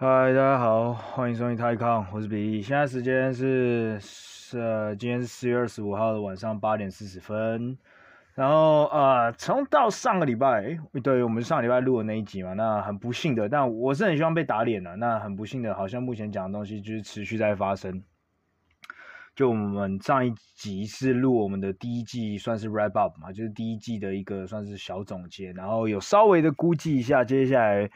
嗨，大家好，欢迎收听泰康，我是比利。现在时间是、呃、今天是四月二十五号的晚上八点四十分。然后呃，从到上个礼拜，对，我们上个礼拜录的那一集嘛，那很不幸的，但我是很希望被打脸的。那很不幸的，好像目前讲的东西就是持续在发生。就我们上一集是录我们的第一季，算是 wrap up 嘛，就是第一季的一个算是小总结，然后有稍微的估计一下接下来。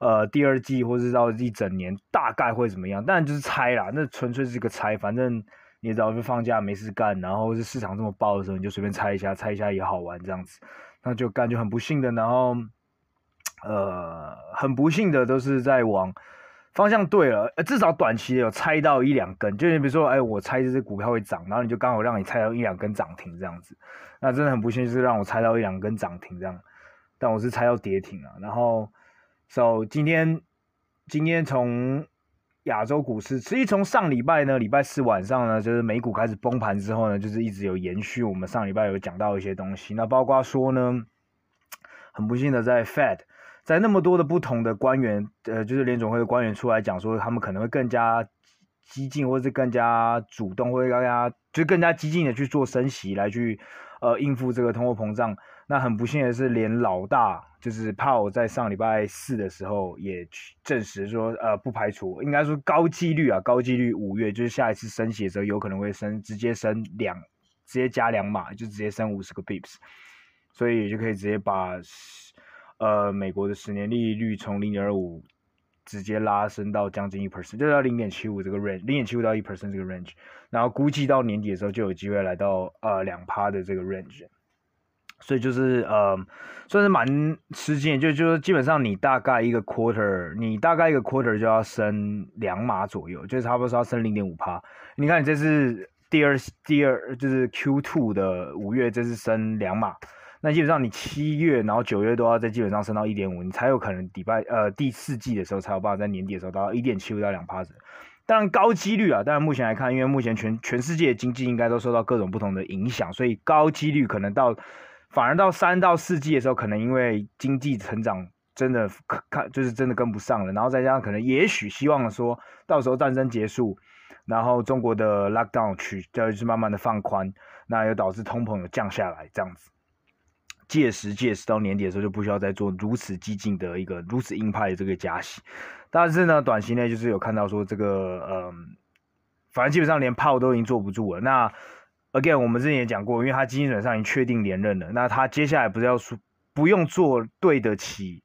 呃，第二季或是到一整年大概会怎么样？但就是猜啦，那纯粹是个猜。反正你也知道，就放假没事干，然后是市场这么爆的时候，你就随便猜一下，猜一下也好玩这样子。那就感觉很不幸的，然后呃，很不幸的都是在往方向对了，至少短期有猜到一两根。就你比如说，哎，我猜这只股票会涨，然后你就刚好让你猜到一两根涨停这样子。那真的很不幸，就是让我猜到一两根涨停这样，但我是猜到跌停了，然后。So 今天，今天从亚洲股市，其实从上礼拜呢，礼拜四晚上呢，就是美股开始崩盘之后呢，就是一直有延续。我们上礼拜有讲到一些东西，那包括说呢，很不幸的在 Fed，在那么多的不同的官员，呃，就是联总会的官员出来讲说，他们可能会更加激进，或者是更加主动，或者更加就更加激进的去做升息，来去呃应付这个通货膨胀。那很不幸的是，连老大就是 Powell 在上礼拜四的时候也证实说，呃，不排除，应该说高几率啊，高几率五月就是下一次升息的时候，有可能会升，直接升两，直接加两码，就直接升五十个 bips，所以就可以直接把，呃，美国的十年利率从零点二五直接拉升到将近一 percent，就到零点七五这个 range，零点七五到一 percent 这个 range，然后估计到年底的时候就有机会来到呃两趴的这个 range。所以就是呃，算是蛮吃惊，就就是基本上你大概一个 quarter，你大概一个 quarter 就要升两码左右，就是差不多是要升零点五趴。你看你这是第二第二就是 Q two 的五月，这是升两码，那基本上你七月然后九月都要在基本上升到一点五，你才有可能礼拜呃第四季的时候才有办法在年底的时候达到一点七五到两趴子。当然高几率啊，当然目前来看，因为目前全全世界的经济应该都受到各种不同的影响，所以高几率可能到。反而到三到四季的时候，可能因为经济成长真的看就是真的跟不上了，然后再加上可能也许希望说到时候战争结束，然后中国的 lockdown 取就是慢慢的放宽，那又导致通膨有降下来这样子，届时届时到年底的时候就不需要再做如此激进的一个如此硬派的这个加息，但是呢，短期内就是有看到说这个嗯，反正基本上连炮都已经坐不住了，那。Again，我们之前也讲过，因为他基本上已经确定连任了，那他接下来不是要说不用做对得起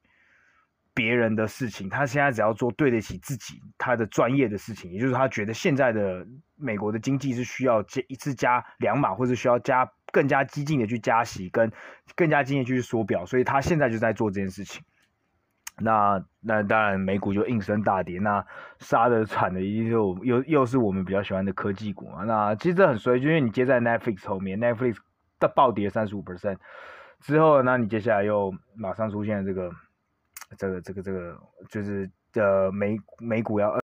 别人的事情，他现在只要做对得起自己他的专业的事情，也就是他觉得现在的美国的经济是需要加一次加两码，或是需要加更加激进的去加息，跟更加激进去缩表，所以他现在就在做这件事情。那那当然，美股就应声大跌。那杀的惨的一定就又又是我们比较喜欢的科技股嘛。那其实这很衰，就因为你接在 Netflix 后面，Netflix 的暴跌三十五 percent 之后，那你接下来又马上出现这个这个这个这个，就是的美美股要。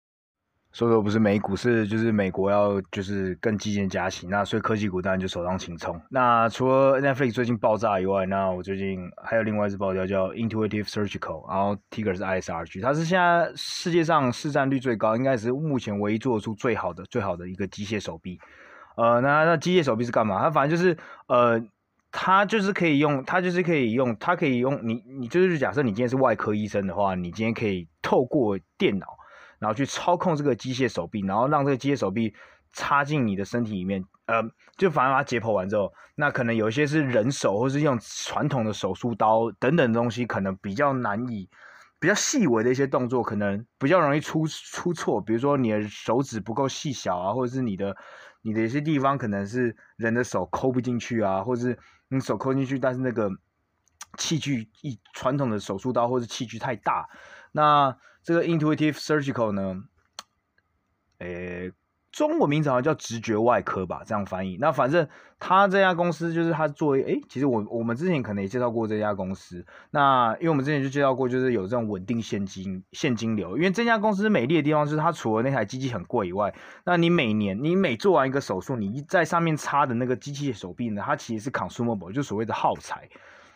所以说不是美股，是就是美国要就是更激进加息，那所以科技股当然就首当其冲。那除了 Netflix 最近爆炸以外，那我最近还有另外一支爆掉叫 Intuitive Surgical，然后 Ticker 是 ISRG，它是现在世界上市占率最高，应该是目前唯一做出最好的最好的一个机械手臂。呃，那那机械手臂是干嘛？它反正就是呃，它就是可以用，它就是可以用，它可以用你你就是假设你今天是外科医生的话，你今天可以透过电脑。然后去操控这个机械手臂，然后让这个机械手臂插进你的身体里面，呃，就反正把它解剖完之后，那可能有一些是人手，或是用传统的手术刀等等的东西，可能比较难以，比较细微的一些动作，可能比较容易出出错，比如说你的手指不够细小啊，或者是你的你的一些地方可能是人的手抠不进去啊，或者是你手抠进去，但是那个器具一传统的手术刀或者器具太大，那。这个 Intuitive Surgical 呢，诶，中文名字好像叫直觉外科吧，这样翻译。那反正他这家公司就是他作为，诶，其实我我们之前可能也介绍过这家公司。那因为我们之前就介绍过，就是有这种稳定现金现金流。因为这家公司美丽的地方是，它除了那台机器很贵以外，那你每年你每做完一个手术，你在上面插的那个机器手臂呢，它其实是 consumable，就所谓的耗材，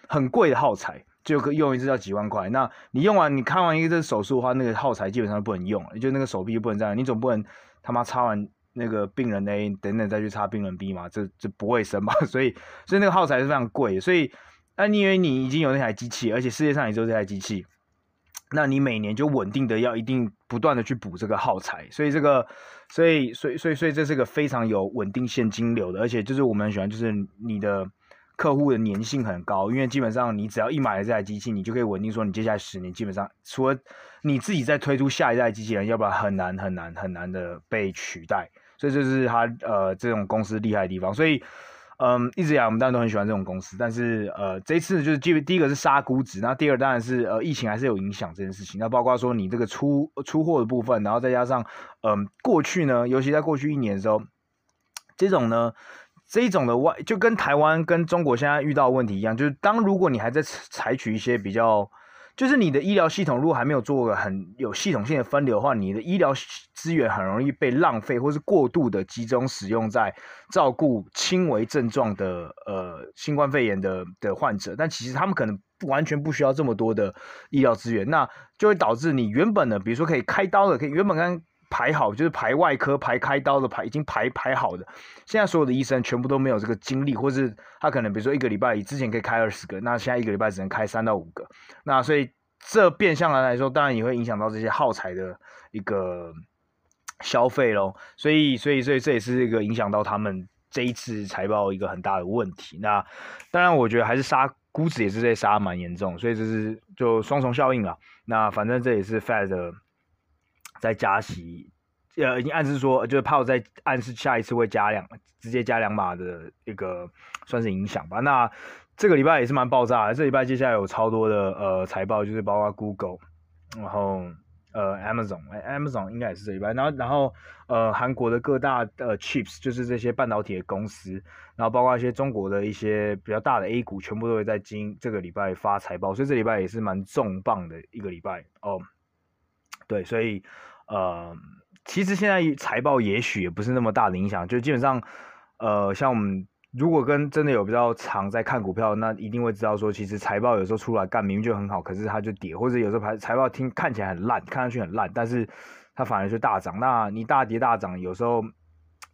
很贵的耗材。就可用一次要几万块。那你用完，你看完一个这手术的话，那个耗材基本上不能用，就那个手臂就不能这样。你总不能他妈插完那个病人 A 等等再去插病人 B 嘛？这这不卫生吧？所以所以那个耗材是非常贵。所以那你因为你已经有那台机器，而且世界上也只有这台机器，那你每年就稳定的要一定不断的去补这个耗材。所以这个，所以所以所以所以这是个非常有稳定现金流的，而且就是我们很喜欢，就是你的。客户的粘性很高，因为基本上你只要一买了这台机器，你就可以稳定说你接下来十年基本上除了你自己再推出下一代机器人，要不然很难很难很难的被取代。所以这是他呃这种公司厉害的地方。所以嗯，一直以来我们当然都很喜欢这种公司，但是呃这次就是基本第一个是杀估值，那第二当然是呃疫情还是有影响这件事情。那包括说你这个出出货的部分，然后再加上嗯过去呢，尤其在过去一年的时候，这种呢。这一种的外就跟台湾跟中国现在遇到问题一样，就是当如果你还在采取一些比较，就是你的医疗系统如果还没有做个很有系统性的分流的话，你的医疗资源很容易被浪费，或是过度的集中使用在照顾轻微症状的呃新冠肺炎的的患者，但其实他们可能完全不需要这么多的医疗资源，那就会导致你原本的，比如说可以开刀的，可以原本刚。排好就是排外科排开刀的排已经排排好的，现在所有的医生全部都没有这个精力，或是他可能比如说一个礼拜之前可以开二十个，那现在一个礼拜只能开三到五个，那所以这变相来来说，当然也会影响到这些耗材的一个消费咯。所以所以所以这也是一个影响到他们这一次财报一个很大的问题。那当然我觉得还是杀估值也是在杀蛮严重，所以这是就双重效应了。那反正这也是 Fed 的。在加息，呃，已经暗示说，就是怕我在暗示下一次会加两，直接加两码的一个算是影响吧。那这个礼拜也是蛮爆炸的，这礼拜接下来有超多的呃财报，就是包括 Google，然后呃 Amazon，Amazon 应该也是这礼拜，然后然后呃韩国的各大的 chips，就是这些半导体的公司，然后包括一些中国的一些比较大的 A 股，全部都会在今这个礼拜发财报，所以这礼拜也是蛮重磅的一个礼拜哦。对，所以。呃，其实现在财报也许也不是那么大的影响，就基本上，呃，像我们如果跟真的有比较常在看股票，那一定会知道说，其实财报有时候出来干明明就很好，可是它就跌，或者有时候财财报听看起来很烂，看上去很烂，但是它反而就大涨。那你大跌大涨，有时候。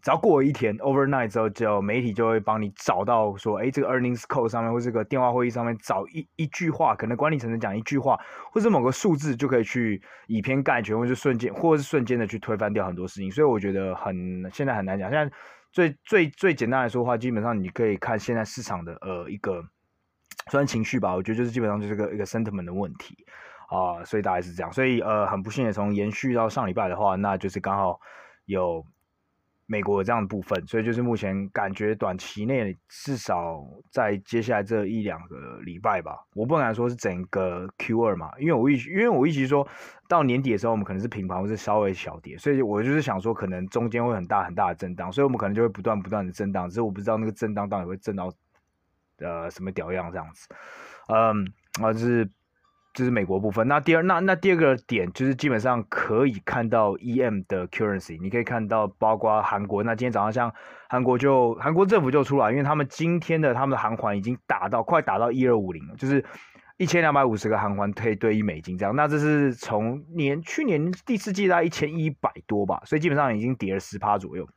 只要过一天，overnight 之后，就媒体就会帮你找到说，哎，这个 earnings call 上面或这个电话会议上面找一一句话，可能管理层讲一句话，或者某个数字，就可以去以偏概全，或者瞬间，或是瞬间的去推翻掉很多事情。所以我觉得很现在很难讲。现在最最最简单来说的话，基本上你可以看现在市场的呃一个虽然情绪吧，我觉得就是基本上就是个一个 sentiment 的问题啊、所以大概是这样。所以呃很不幸的，从延续到上礼拜的话，那就是刚好有。美国这样的部分，所以就是目前感觉短期内至少在接下来这一两个礼拜吧，我不敢说是整个 Q 二嘛，因为我预因为我预期说到年底的时候，我们可能是平盘或是稍微小跌，所以我就是想说可能中间会很大很大的震荡，所以我们可能就会不断不断的震荡，只是我不知道那个震荡到底会震到呃什么屌样这样子，嗯，啊就是。这是美国部分。那第二，那那第二个点就是基本上可以看到 EM 的 currency，你可以看到包括韩国。那今天早上像韩国就韩国政府就出来，因为他们今天的他们的韩元已经打到快打到一二五零了，就是一千两百五十个韩元可以兑一美金这样。那这是从年去年第四季大概一千一百多吧，所以基本上已经跌了十趴左右。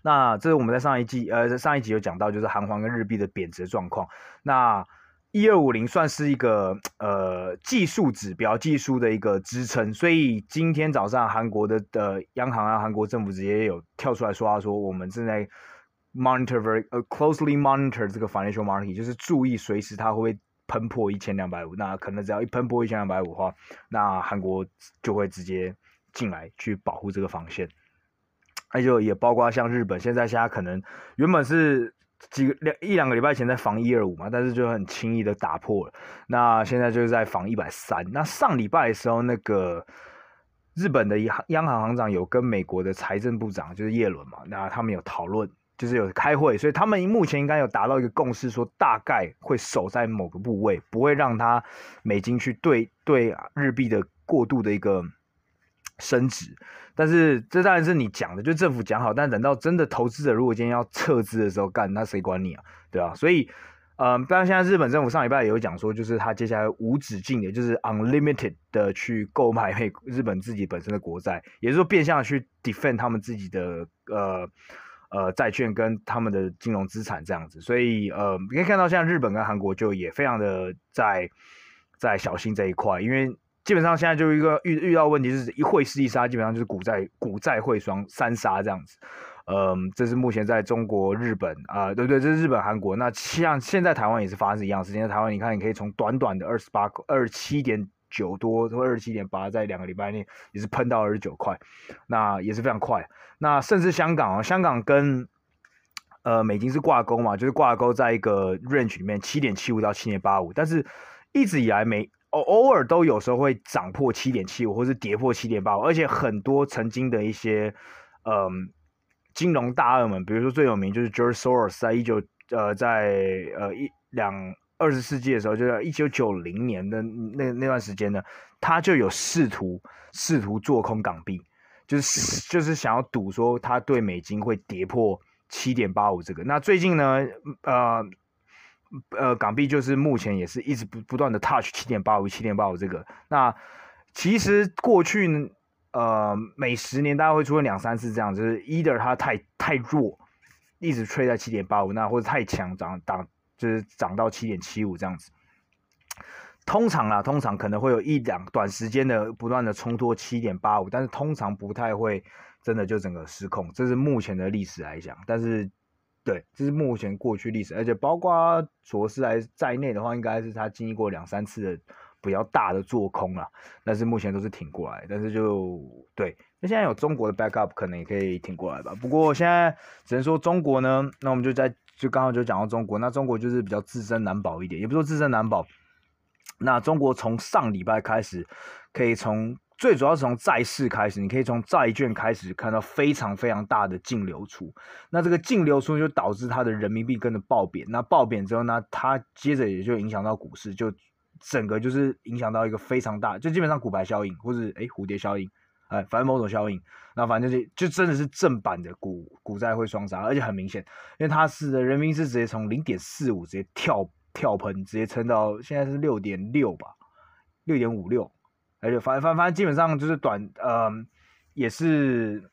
那这是我们在上一季呃上一集有讲到，就是韩元跟日币的贬值状况。那一二五零算是一个呃技术指标，技术的一个支撑，所以今天早上韩国的的央行啊，韩国政府直接有跳出来说话，说我们正在 monitor very 呃 closely monitor 这个 financial market，就是注意随时它会不会喷破一千两百五，那可能只要一喷破一千两百五的话，那韩国就会直接进来去保护这个防线，那就也包括像日本，现在现在可能原本是。几个两一两个礼拜前在防一二五嘛，但是就很轻易的打破了。那现在就是在防一百三。那上礼拜的时候，那个日本的央央行行长有跟美国的财政部长就是耶伦嘛，那他们有讨论，就是有开会，所以他们目前应该有达到一个共识，说大概会守在某个部位，不会让它美金去对对日币的过度的一个。升值，但是这当然是你讲的，就政府讲好，但等到真的投资者如果今天要撤资的时候干，那谁管你啊？对啊，所以嗯，当然现在日本政府上礼拜也有讲说，就是他接下来无止境的，就是 unlimited 的去购买美日本自己本身的国债，也就是说变相去 defend 他们自己的呃呃债券跟他们的金融资产这样子。所以呃，你可以看到现在日本跟韩国就也非常的在在小心这一块，因为。基本上现在就一个遇遇到问题，是一会是一杀，基本上就是股债股债汇双三杀这样子。嗯，这是目前在中国、日本啊、对对？这是日本、韩国。那像现在台湾也是发生一样的事情。台湾，你看，你可以从短短的二十八、二十七点九多或二十七点八，在两个礼拜内也是喷到二十九块，那也是非常快。那甚至香港啊，香港跟呃美金是挂钩嘛，就是挂钩在一个 range 里面，七点七五到七点八五，但是一直以来没。偶偶尔都有时候会涨破七点七五，或是跌破七点八五，而且很多曾经的一些，嗯，金融大鳄们，比如说最有名就是 George Soros，在一九呃在呃一两二十世纪的时候，就在一九九零年的那那段时间呢，他就有试图试图做空港币，就是就是想要赌说他对美金会跌破七点八五这个。那最近呢，呃。呃，港币就是目前也是一直不不断的 touch 七点八五七点八五这个。那其实过去，呃，每十年大概会出现两三次这样，就是 either 它太太弱，一直吹在七点八五，那或者太强涨涨就是涨到七点七五这样子。通常啊，通常可能会有一两短时间的不断的冲脱七点八五，但是通常不太会真的就整个失控。这是目前的历史来讲，但是。对，这是目前过去历史，而且包括卓斯莱在内的话，应该是他经历过两三次的比较大的做空了，但是目前都是挺过来。但是就对，那现在有中国的 backup，可能也可以挺过来吧。不过现在只能说中国呢，那我们就在就刚好就讲到中国，那中国就是比较自身难保一点，也不说自身难保。那中国从上礼拜开始，可以从。最主要是从债市开始，你可以从债券开始看到非常非常大的净流出。那这个净流出就导致它的人民币跟着暴贬。那暴贬之后呢，它接着也就影响到股市，就整个就是影响到一个非常大，就基本上骨牌效应，或是诶蝴蝶效应，哎，反正某种效应。那反正就就真的是正版的股股债会双杀，而且很明显，因为它是的人民币是直接从零点四五直接跳跳喷，直接撑到现在是六点六吧，六点五六。而且反反反正基本上就是短，嗯，也是，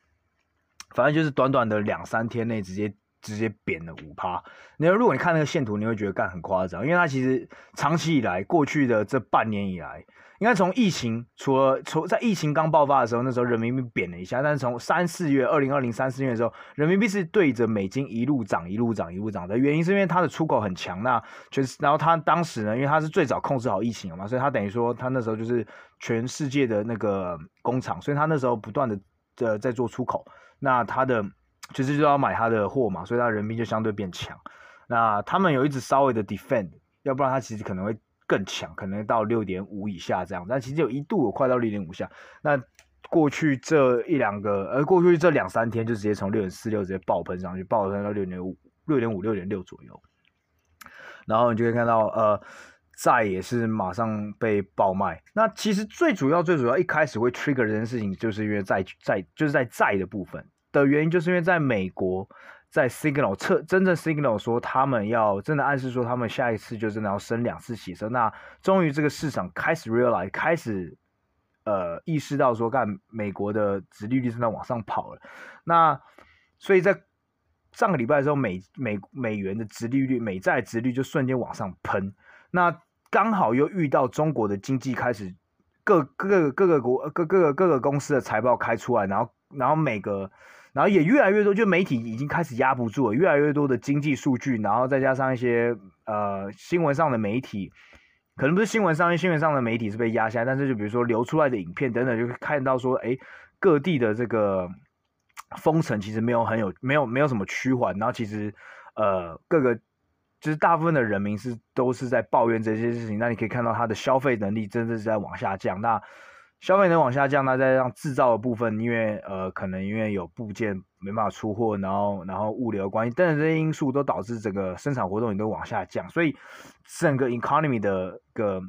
反正就是短短的两三天内直接直接贬了五趴。那如果你看那个线图，你会觉得干很夸张，因为它其实长期以来，过去的这半年以来。应该从疫情，除了从在疫情刚爆发的时候，那时候人民币贬了一下，但是从三四月，二零二零三四月的时候，人民币是对着美金一路涨，一路涨，一路涨的原因是因为它的出口很强，那全然后它当时呢，因为它是最早控制好疫情了嘛，所以它等于说它那时候就是全世界的那个工厂，所以它那时候不断的呃在做出口，那它的其实就要买他的货嘛，所以他人民就相对变强，那他们有一直稍微的 defend，要不然他其实可能会。更强，可能到六点五以下这样，但其实有一度有快到六点五下。那过去这一两个，呃，过去这两三天就直接从六点四六直接爆喷上去，爆喷到六点五、六点五、六点六左右。然后你就可以看到，呃，债也是马上被爆卖。那其实最主要、最主要一开始会 trigger 这件事情，就是因为债债就是在债的部分的原因，就是因为在美国。在 Signal 测真正 Signal 说他们要真的暗示说他们下一次就真的要升两次息，那终于这个市场开始 realize 开始呃意识到说干美国的殖利率正在往上跑了，那所以在上个礼拜的时候美美美元的殖利率美债殖率就瞬间往上喷，那刚好又遇到中国的经济开始各各各个国各各个各个公司的财报开出来，然后然后每个。然后也越来越多，就媒体已经开始压不住了，越来越多的经济数据，然后再加上一些呃新闻上的媒体，可能不是新闻上，新闻上的媒体是被压下来，但是就比如说流出来的影片等等，就看到说，哎，各地的这个封城其实没有很有没有没有什么趋缓，然后其实呃各个就是大部分的人民是都是在抱怨这些事情，那你可以看到他的消费能力真的是在往下降，那。消费能往下降，那再让制造的部分，因为呃，可能因为有部件没办法出货，然后然后物流关系等等这些因素，都导致整个生产活动也都往下降，所以整个 economy 的个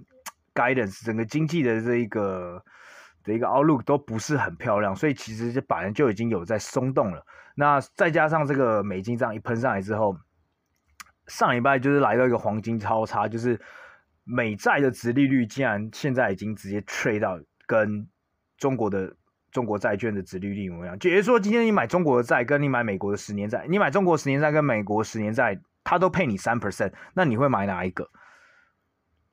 guidance，整个经济的这一个的一个 outlook 都不是很漂亮，所以其实这本来就已经有在松动了。那再加上这个美金这样一喷上来之后，上礼拜就是来到一个黄金超差，就是美债的殖利率竟然现在已经直接 trade 到跟中国的中国债券的殖利率一模样。就是说，今天你买中国的债，跟你买美国的十年债，你买中国十年债跟美国十年债，它都配你三 percent，那你会买哪一个？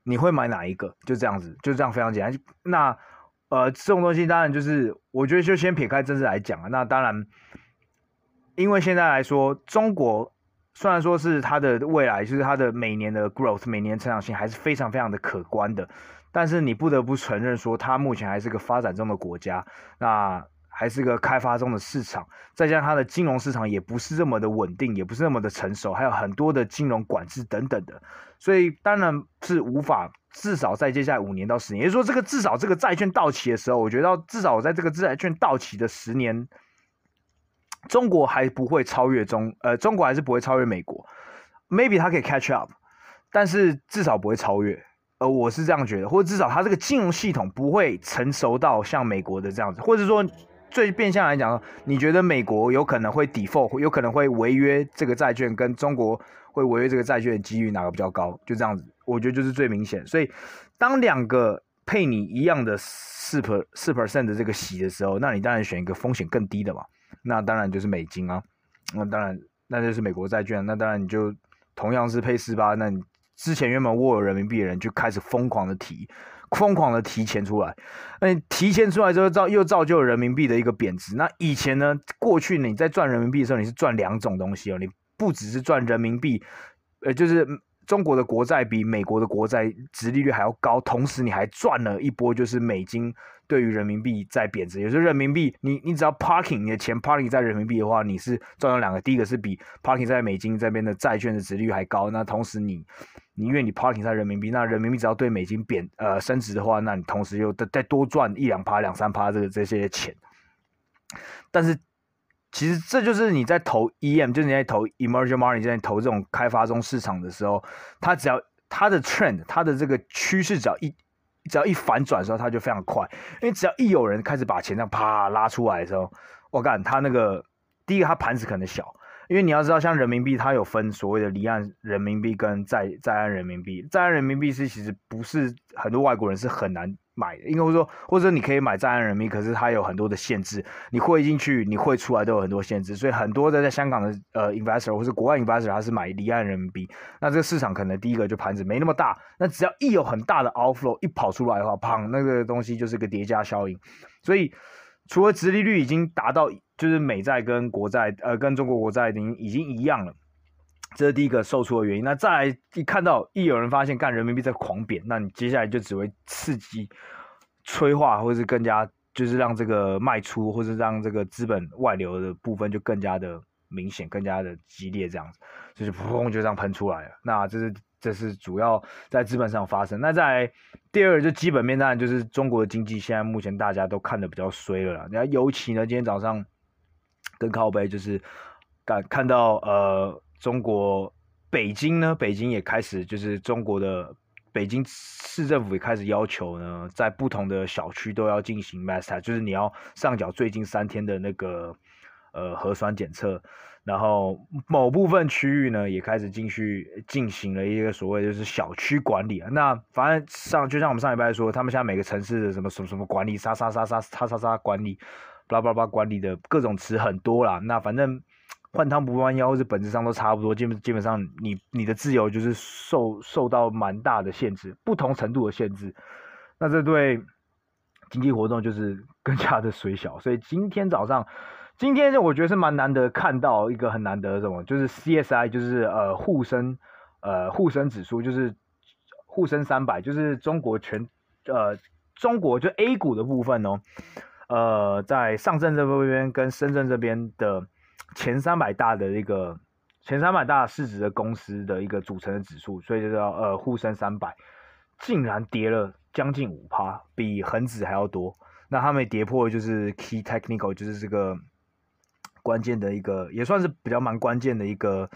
你会买哪一个？就这样子，就这样非常简单。那呃，这种东西当然就是，我觉得就先撇开政治来讲啊。那当然，因为现在来说，中国虽然说是它的未来，就是它的每年的 growth，每年成长性还是非常非常的可观的。但是你不得不承认说，它目前还是个发展中的国家，那还是个开发中的市场，再加上它的金融市场也不是这么的稳定，也不是那么的成熟，还有很多的金融管制等等的。所以当然是无法，至少在接下来五年到十年，也就是说，这个至少这个债券到期的时候，我觉得至少在这个债券到期的十年，中国还不会超越中，呃，中国还是不会超越美国，maybe 它可以 catch up，但是至少不会超越，呃，我是这样觉得，或者至少它这个金融系统不会成熟到像美国的这样子，或者说最变相来讲，你觉得美国有可能会 default，有可能会违约这个债券跟中国。会违约这个债券的几率哪个比较高？就这样子，我觉得就是最明显。所以，当两个配你一样的四 per 四 percent 的这个息的时候，那你当然选一个风险更低的嘛。那当然就是美金啊。那当然，那就是美国债券。那当然你就同样是配四八，那你之前原本握有人民币的人就开始疯狂的提，疯狂的提钱出来。那你提钱出来之后造又造就了人民币的一个贬值。那以前呢，过去你在赚人民币的时候，你是赚两种东西哦，你。不只是赚人民币，呃，就是中国的国债比美国的国债殖利率还要高，同时你还赚了一波，就是美金对于人民币在贬值。有时候人民币，你你只要 parking 你的钱 parking 在人民币的话，你是赚了两个。第一个是比 parking 在美金这边的债券的殖利率还高，那同时你你因为你 parking 在人民币，那人民币只要对美金贬呃升值的话，那你同时又再再多赚一两趴两三趴这个这些钱，但是。其实这就是你在投 EM，就是你在投 emerging market，在投这种开发中市场的时候，它只要它的 trend，它的这个趋势只要一只要一反转的时候，它就非常快。因为只要一有人开始把钱这样啪拉出来的时候，我干，它那个第一个它盘子可能小，因为你要知道，像人民币它有分所谓的离岸人民币跟在在岸人民币，在岸人民币是其实不是很多外国人是很难。买的，应该说，或者你可以买在岸人民币，可是它有很多的限制，你汇进去，你汇出来都有很多限制，所以很多的在香港的呃 investor 或是国外 investor，他是买离岸人民币，那这个市场可能第一个就盘子没那么大，那只要一有很大的 outflow 一跑出来的话，砰，那个东西就是个叠加效应，所以除了殖利率已经达到，就是美债跟国债呃跟中国国债已经已经一样了。这是第一个售出的原因。那再来一看到一有人发现干人民币在狂贬，那你接下来就只会刺激催化，或是更加就是让这个卖出，或者让这个资本外流的部分就更加的明显，更加的激烈，这样子，所以就砰就这样喷出来了。那这是这是主要在资本上发生。那在第二就基本面，当然就是中国的经济现在目前大家都看得比较衰了啦。那尤其呢，今天早上跟靠背就是看看到呃。中国北京呢，北京也开始就是中国的北京市政府也开始要求呢，在不同的小区都要进行 mass test，就是你要上缴最近三天的那个呃核酸检测，然后某部分区域呢也开始进去进行了一个所谓就是小区管理。那反正上就像我们上礼拜说，他们现在每个城市的什么什么什么管理，啥啥啥啥啥啥啥管理，巴拉巴拉管理的各种词很多啦。那反正。换汤不换药，或者本质上都差不多。基本基本上你，你的自由就是受受到蛮大的限制，不同程度的限制。那这对经济活动就是更加的水 小。所以今天早上，今天我觉得是蛮难得看到一个很难得的什么，就是 CSI，就是呃沪深呃沪深指数，就是沪深三百，就是中国全呃中国就 A 股的部分哦，呃在上证这边跟深圳这边的。前三百大的一个前三百大市值的公司的一个组成的指数，所以就叫呃沪深三百，竟然跌了将近五趴，比恒指还要多。那他们跌破就是 key technical，就是这个关键的一个，也算是比较蛮关键的一个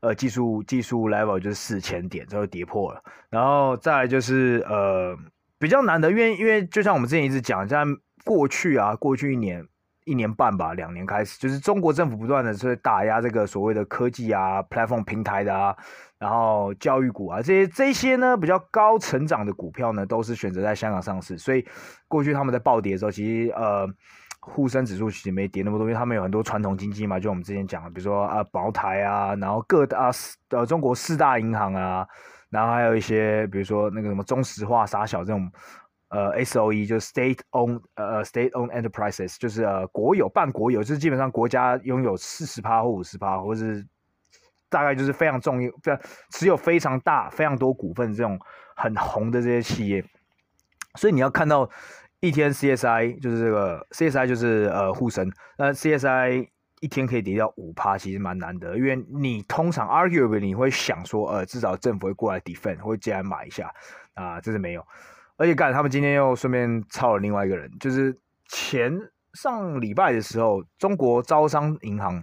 呃技术技术 level，就是四千点之后跌破了。然后再来就是呃比较难的，因为因为就像我们之前一直讲，在过去啊过去一年。一年半吧，两年开始，就是中国政府不断的在打压这个所谓的科技啊、platform 平台的啊，然后教育股啊这些这些呢比较高成长的股票呢，都是选择在香港上市。所以过去他们在暴跌的时候，其实呃，沪深指数其实没跌那么多，因为他们有很多传统经济嘛，就我们之前讲的，比如说啊，茅台啊，然后各大呃中国四大银行啊，然后还有一些比如说那个什么中石化、傻小这种。呃，S O E 就 State Owned 呃 State Owned Enterprises，就是呃国有半国有，就是基本上国家拥有四十趴或五十趴，或是大概就是非常重要，非常持有非常大、非常多股份这种很红的这些企业。所以你要看到一天 C S I 就是这个 C S I 就是呃沪深，那 C S I 一天可以跌掉五趴，其实蛮难得，因为你通常 arguably 你会想说，呃，至少政府会过来 defend，会进来买一下啊、呃，这是没有。而且干，他们今天又顺便抄了另外一个人，就是前上礼拜的时候，中国招商银行，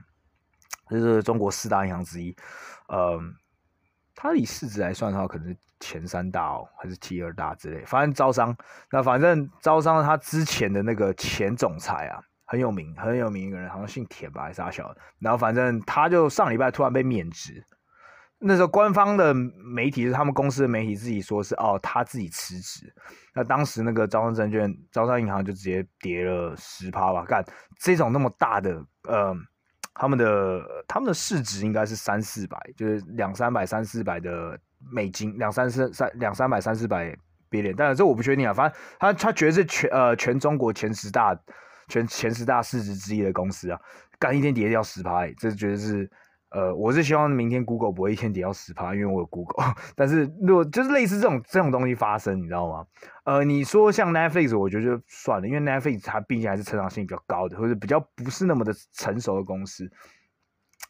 就是中国四大银行之一，呃，它以市值来算的话，可能是前三大哦，还是第二大之类。反正招商，那反正招商，他之前的那个前总裁啊，很有名，很有名一个人，好像姓田吧，还是阿小。然后反正他就上礼拜突然被免职。那时候官方的媒体是他们公司的媒体自己说是哦，他自己辞职。那当时那个招商证券、招商银行就直接跌了十趴吧。干这种那么大的呃，他们的他们的市值应该是三四百，就是两三百、三四百的美金，两三四三两三百、三四百 b 点。但是这我不确定啊，反正他他绝对是全呃全中国前十大全前十大市值之一的公司啊。干一天跌掉十趴，这绝对是。呃，我是希望明天 Google 不会一天跌到十趴，因为我有 Google。但是如果就是类似这种这种东西发生，你知道吗？呃，你说像 Netflix，我觉得就算了，因为 Netflix 它毕竟还是成长性比较高的，或者比较不是那么的成熟的公司。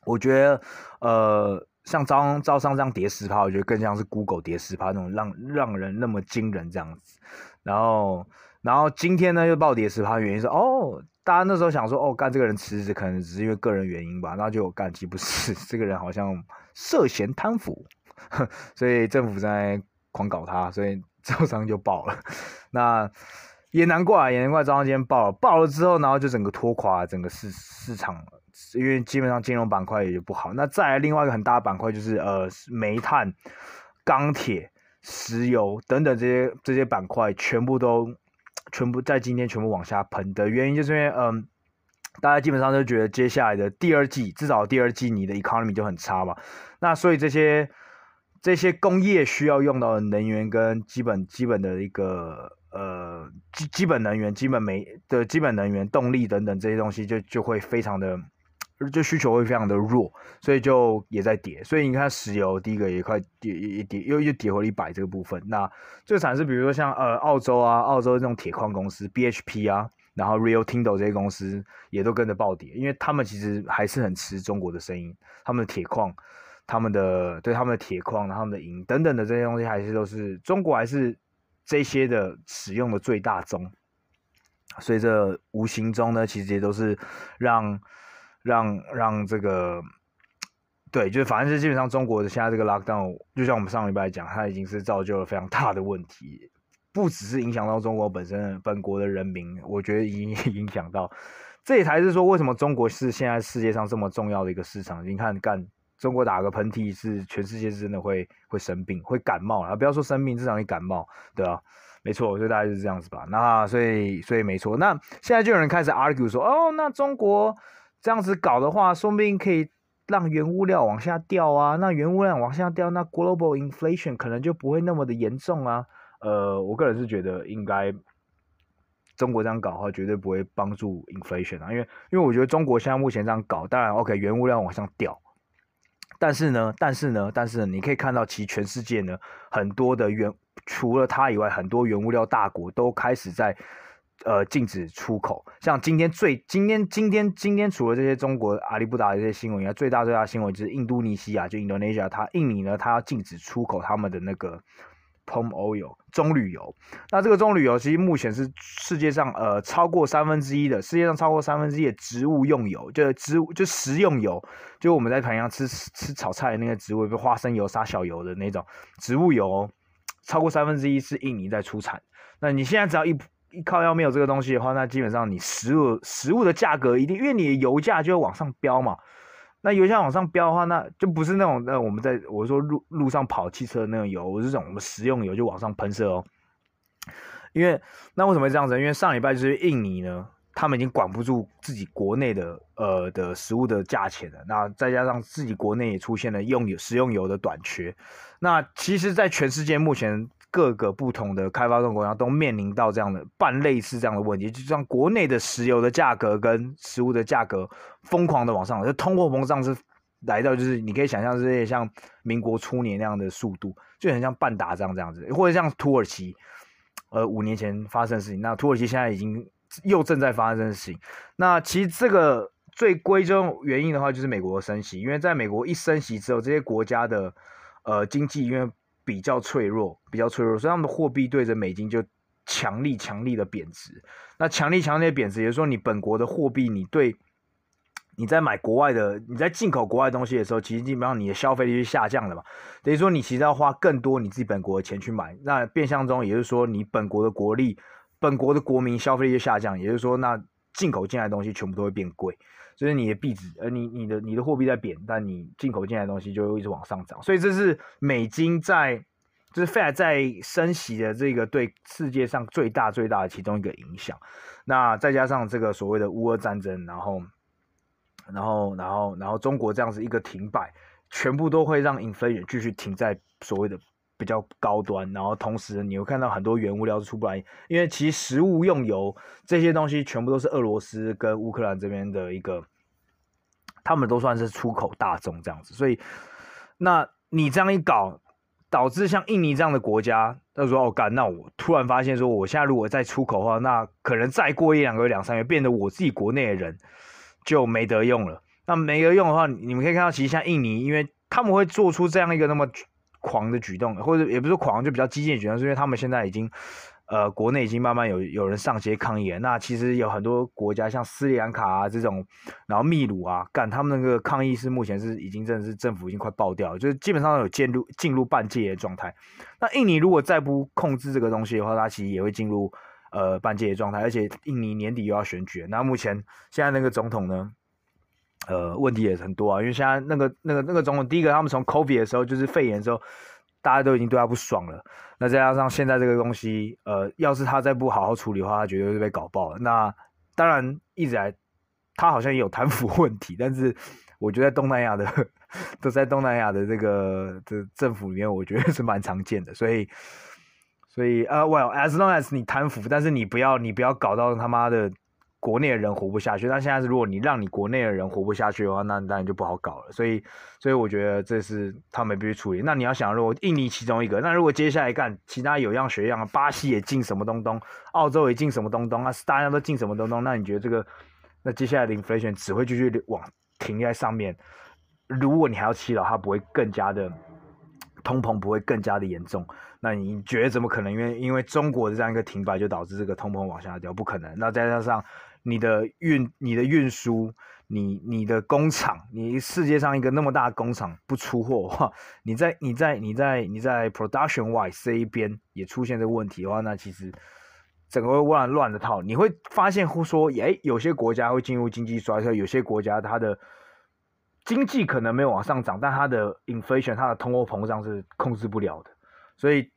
我觉得，呃，像招招商这样跌十趴，我觉得更像是 Google 跌十趴那种让让人那么惊人这样子。然后，然后今天呢又暴跌十趴，原因是哦。大家那时候想说，哦，干这个人辞职可能只是因为个人原因吧，那就干，其实不是，这个人好像涉嫌贪腐，所以政府在狂搞他，所以 招商就爆了。那也难怪，也难怪招商今天爆了，爆了之后，然后就整个拖垮整个市市场，因为基本上金融板块也就不好。那再来另外一个很大的板块就是呃煤炭、钢铁、石油等等这些这些板块全部都。全部在今天全部往下喷的原因，就是因为嗯，大家基本上都觉得接下来的第二季，至少第二季你的 economy 就很差嘛。那所以这些这些工业需要用到的能源跟基本基本的一个呃基基本能源、基本煤的基本能源、动力等等这些东西就就会非常的。就需求会非常的弱，所以就也在跌。所以你看石油第一个也快跌，也跌又又跌回了一百这个部分。那最惨是比如说像呃澳洲啊，澳洲这种铁矿公司 BHP 啊，然后 Rio Tinto 这些公司也都跟着暴跌，因为他们其实还是很吃中国的生意，他们的铁矿，他们的对他们的铁矿，他们的银等等的这些东西还是都是中国还是这些的使用的最大宗。所以这无形中呢，其实也都是让。让让这个，对，就是反正是基本上中国的现在这个 lockdown，就像我们上礼拜讲，它已经是造就了非常大的问题，不只是影响到中国本身本国的人民，我觉得已经 影响到，这也才是说为什么中国是现在世界上这么重要的一个市场。你看，干中国打个喷嚏是全世界真的会会生病，会感冒啊，不要说生病，至少你感冒，对啊，没错，所以大概就是这样子吧。那所以所以没错，那现在就有人开始 argue 说，哦，那中国。这样子搞的话，说不定可以让原物料往下掉啊。那原物料往下掉，那 global inflation 可能就不会那么的严重啊。呃，我个人是觉得应该中国这样搞的话，绝对不会帮助 inflation 啊。因为因为我觉得中国现在目前这样搞，当然 OK，原物料往上掉，但是呢，但是呢，但是，你可以看到，其实全世界呢，很多的原除了它以外，很多原物料大国都开始在。呃，禁止出口。像今天最今天今天今天除了这些中国阿里不达的这些新闻以外，最大最大的新闻就是印度尼西亚，就 Indonesia，它印尼呢，它要禁止出口他们的那个 palm oil 棕榈油。那这个棕榈油其实目前是世界上呃超过三分之一的世界上超过三分之一的植物用油，就是植物就食用油，就我们在平常吃吃炒菜的那个植物，比如花生油、沙小油的那种植物油，超过三分之一是印尼在出产。那你现在只要一一靠要没有这个东西的话，那基本上你食物食物的价格一定，因为你的油价就会往上飙嘛。那油价往上飙的话，那就不是那种那我们在我说路路上跑汽车的那种油，是这种我们食用油就往上喷射哦。因为那为什么会这样子？因为上礼拜就是印尼呢，他们已经管不住自己国内的呃的食物的价钱了。那再加上自己国内也出现了用油食用油的短缺。那其实，在全世界目前各个不同的开发中国家都面临到这样的半类似这样的问题，就像国内的石油的价格跟食物的价格疯狂的往上，就通货膨胀是来到就是你可以想象是像民国初年那样的速度，就很像半打仗这样子，或者像土耳其。呃，五年前发生的事情，那土耳其现在已经又正在发生的事情。那其实这个最归宗原因的话，就是美国的升息，因为在美国一升息之后，这些国家的呃经济因为比较脆弱，比较脆弱，所以他们的货币对着美金就强力强力的贬值。那强力强力的贬值，也就是说你本国的货币，你对。你在买国外的，你在进口国外东西的时候，其实基本上你的消费力是下降的嘛。等于说你其实要花更多你自己本国的钱去买，那变相中也就是说你本国的国力、本国的国民消费力就下降，也就是说那进口进来的东西全部都会变贵，就是你的币值，呃，你你的你的货币在贬，但你进口进来的东西就会一直往上涨，所以这是美金在就是 Fed 在升息的这个对世界上最大最大的其中一个影响。那再加上这个所谓的乌俄战争，然后。然后，然后，然后，中国这样子一个停摆，全部都会让 inflation 继续停在所谓的比较高端。然后，同时你会看到很多原物料是出不来，因为其实食物用油这些东西全部都是俄罗斯跟乌克兰这边的一个，他们都算是出口大宗这样子。所以，那你这样一搞，导致像印尼这样的国家，他说：“哦，干，那我突然发现说，我现在如果再出口的话，那可能再过一两个月、两三月，变得我自己国内的人。”就没得用了。那没得用的话，你们可以看到，其实像印尼，因为他们会做出这样一个那么狂的举动，或者也不是狂，就比较激进的举动，是因为他们现在已经，呃，国内已经慢慢有有人上街抗议了。那其实有很多国家，像斯里兰卡啊这种，然后秘鲁啊，干他们那个抗议是目前是已经真的是政府已经快爆掉了，就是基本上有进入进入半戒的状态。那印尼如果再不控制这个东西的话，它其实也会进入。呃，半戒的状态，而且印尼年底又要选举，那目前现在那个总统呢，呃，问题也很多啊，因为现在那个那个那个总统，第一个他们从 COVI 的时候，就是肺炎的时候，大家都已经对他不爽了，那再加上现在这个东西，呃，要是他再不好好处理的话，他绝对会被搞爆了。那当然一直来，他好像也有贪腐问题，但是我觉得东南亚的，都在东南亚的这个的政府里面，我觉得是蛮常见的，所以。所以呃、，well，as long as 你贪腐，但是你不要你不要搞到他妈的国内的人活不下去。那现在是如果你让你国内的人活不下去的话，那当然就不好搞了。所以，所以我觉得这是他们必须处理。那你要想，如果印尼其中一个，那如果接下来干其他有样学样，巴西也进什么东东，澳洲也进什么东东，啊，大家都进什么东东，那你觉得这个那接下来的 inflation 只会继续往停在上面？如果你还要祈祷它不会更加的。通膨不会更加的严重，那你觉得怎么可能？因为因为中国的这样一个停摆，就导致这个通膨往下掉，不可能。那再加上你的运、你的运输、你你的工厂，你世界上一个那么大的工厂不出货 的话，你在你在你在你在 production wise 这一边也出现这个问题的话，那其实整个会乱乱的套。你会发现说，诶，有些国家会进入经济衰退，有些国家它的。经济可能没有往上涨，但它的 inflation，它的通货膨胀是控制不了的，所以，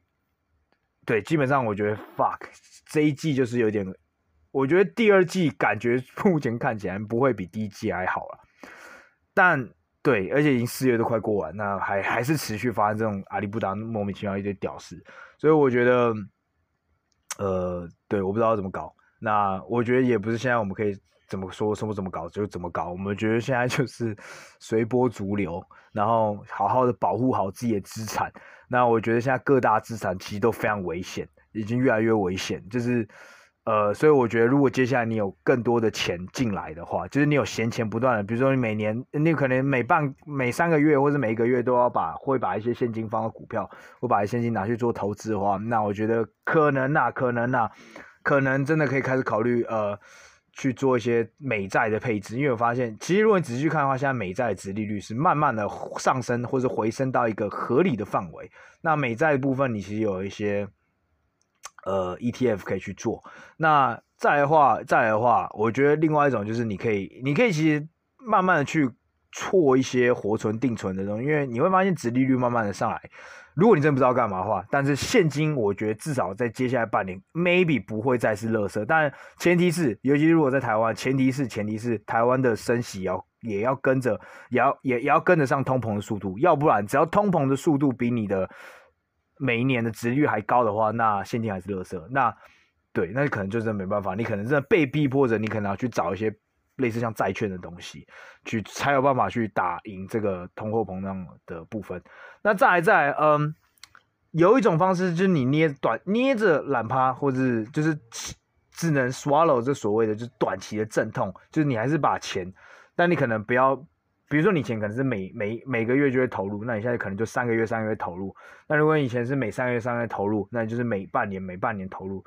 对，基本上我觉得 fuck 这一季就是有点，我觉得第二季感觉 目前看起来不会比第一季还好了，但对，而且已经四月都快过完，那还还是持续发生这种阿里不达莫名其妙一堆屌事，所以我觉得，呃，对，我不知道怎么搞，那我觉得也不是现在我们可以。怎么说，什么怎么搞就怎么搞。我们觉得现在就是随波逐流，然后好好的保护好自己的资产。那我觉得现在各大资产其实都非常危险，已经越来越危险。就是呃，所以我觉得如果接下来你有更多的钱进来的话，就是你有闲钱不断的，比如说你每年你可能每半每三个月或者每一个月都要把会把一些现金放到股票，或把一些现金拿去做投资的话，那我觉得可能呐，可能呐，可能真的可以开始考虑呃。去做一些美债的配置，因为我发现，其实如果你仔细看的话，现在美债的殖利率是慢慢的上升或者回升到一个合理的范围。那美债的部分，你其实有一些呃 ETF 可以去做。那再的话，再的话，我觉得另外一种就是你可以，你可以其实慢慢的去错一些活存定存的东西，因为你会发现殖利率慢慢的上来。如果你真不知道干嘛的话，但是现金，我觉得至少在接下来半年，maybe 不会再是垃圾。但前提是，尤其如果在台湾，前提是前提是台湾的升息要也要跟着，也要也也要跟得上通膨的速度，要不然只要通膨的速度比你的每一年的值率还高的话，那现金还是垃圾。那对，那可能就真的没办法，你可能真的被逼迫着，你可能要去找一些。类似像债券的东西，去才有办法去打赢这个通货膨胀的部分。那再来再来，嗯，有一种方式就是你捏短捏着懒趴，或者是就是只能 swallow 这所谓的就是短期的阵痛，就是你还是把钱，但你可能不要，比如说你钱可能是每每每个月就会投入，那你现在可能就三个月三个月投入。那如果你以前是每三个月三个月投入，那就是每半年每半年投入。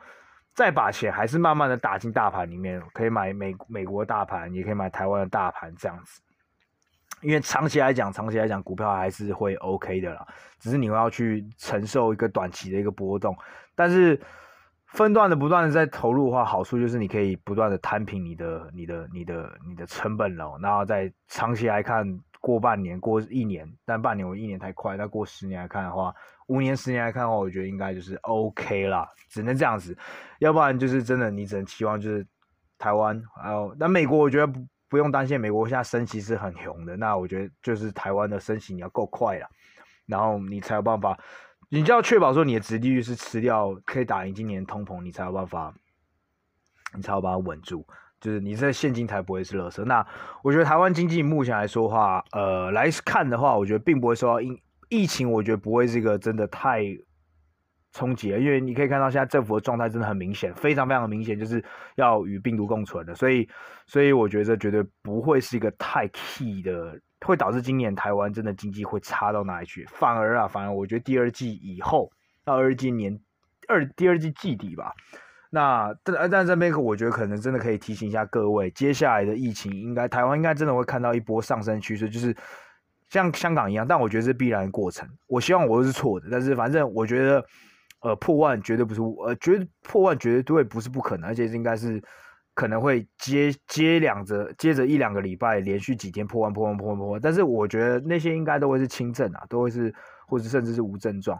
再把钱还是慢慢的打进大盘里面，可以买美美国大盘，也可以买台湾的大盘这样子。因为长期来讲，长期来讲，股票还是会 OK 的啦，只是你要去承受一个短期的一个波动。但是分段的不断的在投入的话，好处就是你可以不断的摊平你的、你的、你的、你的成本了。然后在长期来看，过半年、过一年，但半年我一年太快，那过十年来看的话。五年、十年来看的话，我觉得应该就是 OK 啦，只能这样子，要不然就是真的，你只能期望就是台湾还有那美国，我觉得不用担心，美国现在升息是很熊的，那我觉得就是台湾的升息你要够快了，然后你才有办法，你就要确保说你的殖利率是吃掉可以打赢今年通膨，你才有办法，你才有办法稳住，就是你这现金才不会是垃圾。那我觉得台湾经济目前来说话，呃，来看的话，我觉得并不会受到因。疫情我觉得不会是一个真的太冲击，因为你可以看到现在政府的状态真的很明显，非常非常的明显，就是要与病毒共存的，所以所以我觉得绝对不会是一个太 key 的，会导致今年台湾真的经济会差到哪里去？反而啊，反而我觉得第二季以后到二季年二第二季季底吧，那但但这边我觉得可能真的可以提醒一下各位，接下来的疫情应该台湾应该真的会看到一波上升趋势，就是。像香港一样，但我觉得是必然的过程。我希望我是错的，但是反正我觉得，呃，破万绝对不是，呃，绝对破万绝对不是不可能，而且应该是可能会接接两着，接着一两个礼拜连续几天破万破万破万破万。但是我觉得那些应该都会是轻症啊，都会是，或者甚至是无症状。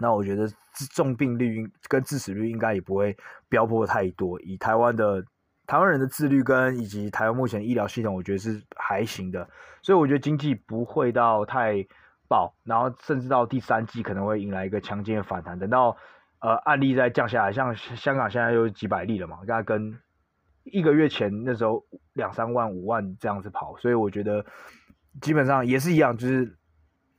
那我觉得重病率跟致死率应该也不会飙破太多。以台湾的。台湾人的自律跟以及台湾目前医疗系统，我觉得是还行的，所以我觉得经济不会到太爆，然后甚至到第三季可能会迎来一个强劲的反弹。等到呃案例再降下来，像香港现在又几百例了嘛，大概跟一个月前那时候两三万、五万这样子跑，所以我觉得基本上也是一样，就是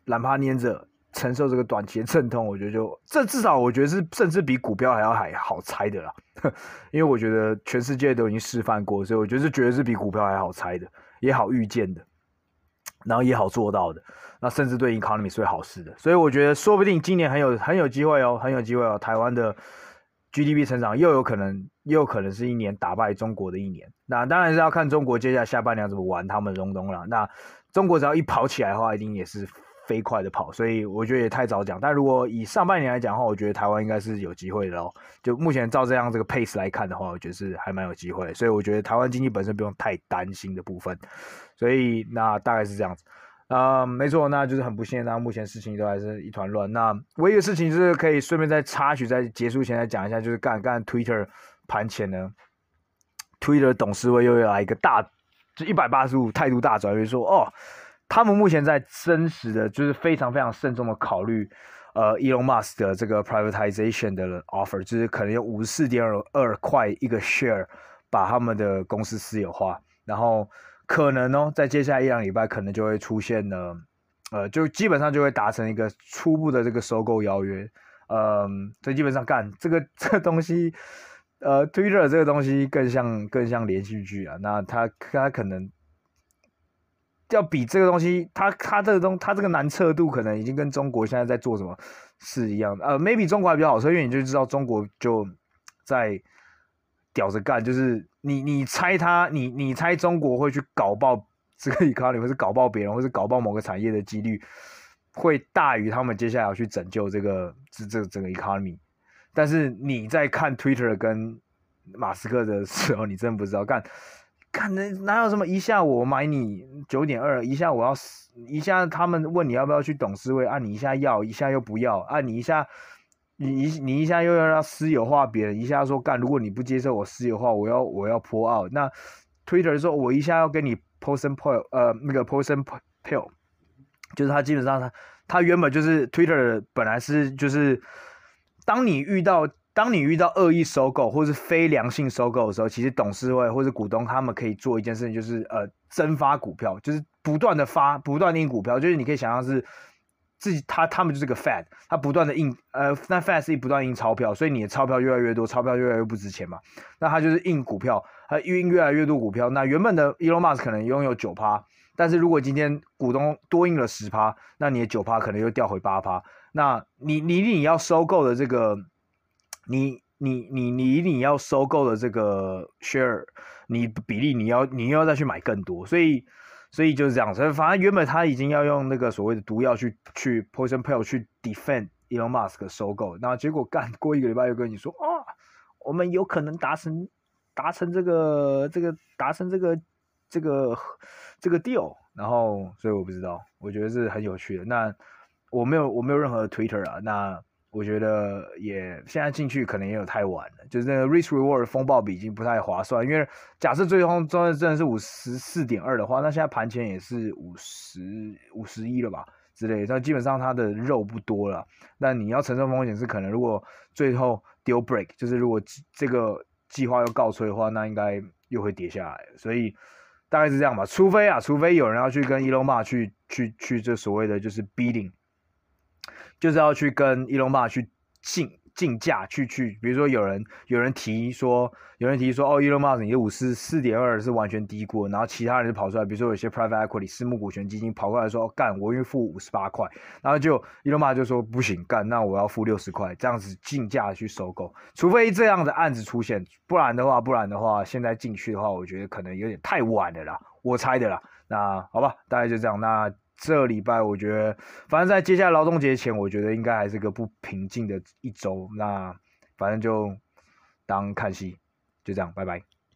懒趴黏着。承受这个短期的阵痛，我觉得就这至少我觉得是甚至比股票还要还好猜的啦，因为我觉得全世界都已经示范过，所以我觉得是绝对是比股票还好猜的，也好预见的，然后也好做到的，那甚至对 economy 是好事的，所以我觉得说不定今年很有很有机会哦，很有机会哦，台湾的 GDP 成长又有可能又有可能是一年打败中国的一年，那当然是要看中国接下来下半年怎么玩他们的东东了，那中国只要一跑起来的话，一定也是。飞快的跑，所以我觉得也太早讲。但如果以上半年来讲的话，我觉得台湾应该是有机会的哦。就目前照这样这个 pace 来看的话，我觉得是还蛮有机会。所以我觉得台湾经济本身不用太担心的部分。所以那大概是这样子。啊、没错，那就是很不幸，那目前事情都还是一团乱。那唯一的事情就是可以顺便再插曲，在结束前再讲一下，就是干干 Twitter 盘前呢，Twitter 董事会又要来一个大，就一百八十五态度大转变，说哦。他们目前在真实的，就是非常非常慎重的考虑，呃，Elon Musk 的这个 privatization 的 offer，就是可能有五十四点二二块一个 share，把他们的公司私有化，然后可能呢，在接下来一两礼拜，可能就会出现了，呃，就基本上就会达成一个初步的这个收购邀约，嗯，所以基本上干这个 这个东西，呃，Twitter 这个东西更像更像连续剧啊，那他他可能。要比这个东西，它它这个东，它这个难测度可能已经跟中国现在在做什么是一样的。呃，maybe 中国还比较好测，因为你就知道中国就在屌着干，就是你你猜他，你你猜中国会去搞爆这个 economy，或是搞爆别人，或是搞爆某个产业的几率，会大于他们接下来要去拯救这个这这整个 economy。但是你在看 Twitter 跟马斯克的 时候，你真不知道干。看能哪有什么一下我买你九点二，一下我要死，一下他们问你要不要去董事会，啊你一下要，一下又不要，啊你一下你一你一下又要让私有化别人，一下说干，如果你不接受我私有化，我要我要 pull out。那 Twitter 说，我一下要跟你 poison pill，呃那个 poison pill，就是他基本上他他原本就是 Twitter 本来是就是当你遇到。当你遇到恶意收购或是非良性收购的时候，其实董事会或是股东他们可以做一件事情，就是呃增发股票，就是不断的发，不断的股票，就是你可以想象是自己他他们就是个 Fed，他不断的印呃那 Fed 是不断印钞票，所以你的钞票越来越多，钞票越来越不值钱嘛，那他就是印股票，他印越来越多股票，那原本的 Elon Musk 可能拥有九趴，但是如果今天股东多印了十趴，那你的九趴可能又掉回八趴，那你你你要收购的这个。你你你你你要收购的这个 share，你比例你要你又要再去买更多，所以所以就是这样，所以反正原本他已经要用那个所谓的毒药去去 poison pill 去 defend Elon Musk 收购，那结果干过一个礼拜又跟你说啊，我们有可能达成达成这个这个达成这个这个这个 deal，然后所以我不知道，我觉得是很有趣的。那我没有我没有任何的 Twitter 啊，那。我觉得也现在进去可能也有太晚了，就是那个 risk reward 风暴比已经不太划算，因为假设最终真的真的是五十四点二的话，那现在盘前也是五十五十一了吧之类的，那基本上它的肉不多了。那你要承受风险是可能如果最后 deal break，就是如果这个计划又告吹的话，那应该又会跌下来。所以大概是这样吧，除非啊，除非有人要去跟 Elon Musk 去去去这所谓的就是 bidding。就是要去跟 Elon Musk 去竞竞价，去去，比如说有人有人提说，有人提说，哦，Elon Musk 你的五十四点二是完全低估，然后其他人就跑出来，比如说有些 private equity 私募股权基金跑过来说，干，我愿意付五十八块，然后就 Elon Musk 就说不行，干，那我要付六十块，这样子竞价去收购，除非这样的案子出现，不然的话，不然的话，现在进去的话，我觉得可能有点太晚了啦，我猜的啦，那好吧，大概就这样，那。这礼拜我觉得，反正在接下来劳动节前，我觉得应该还是个不平静的一周。那反正就当看戏，就这样，拜拜。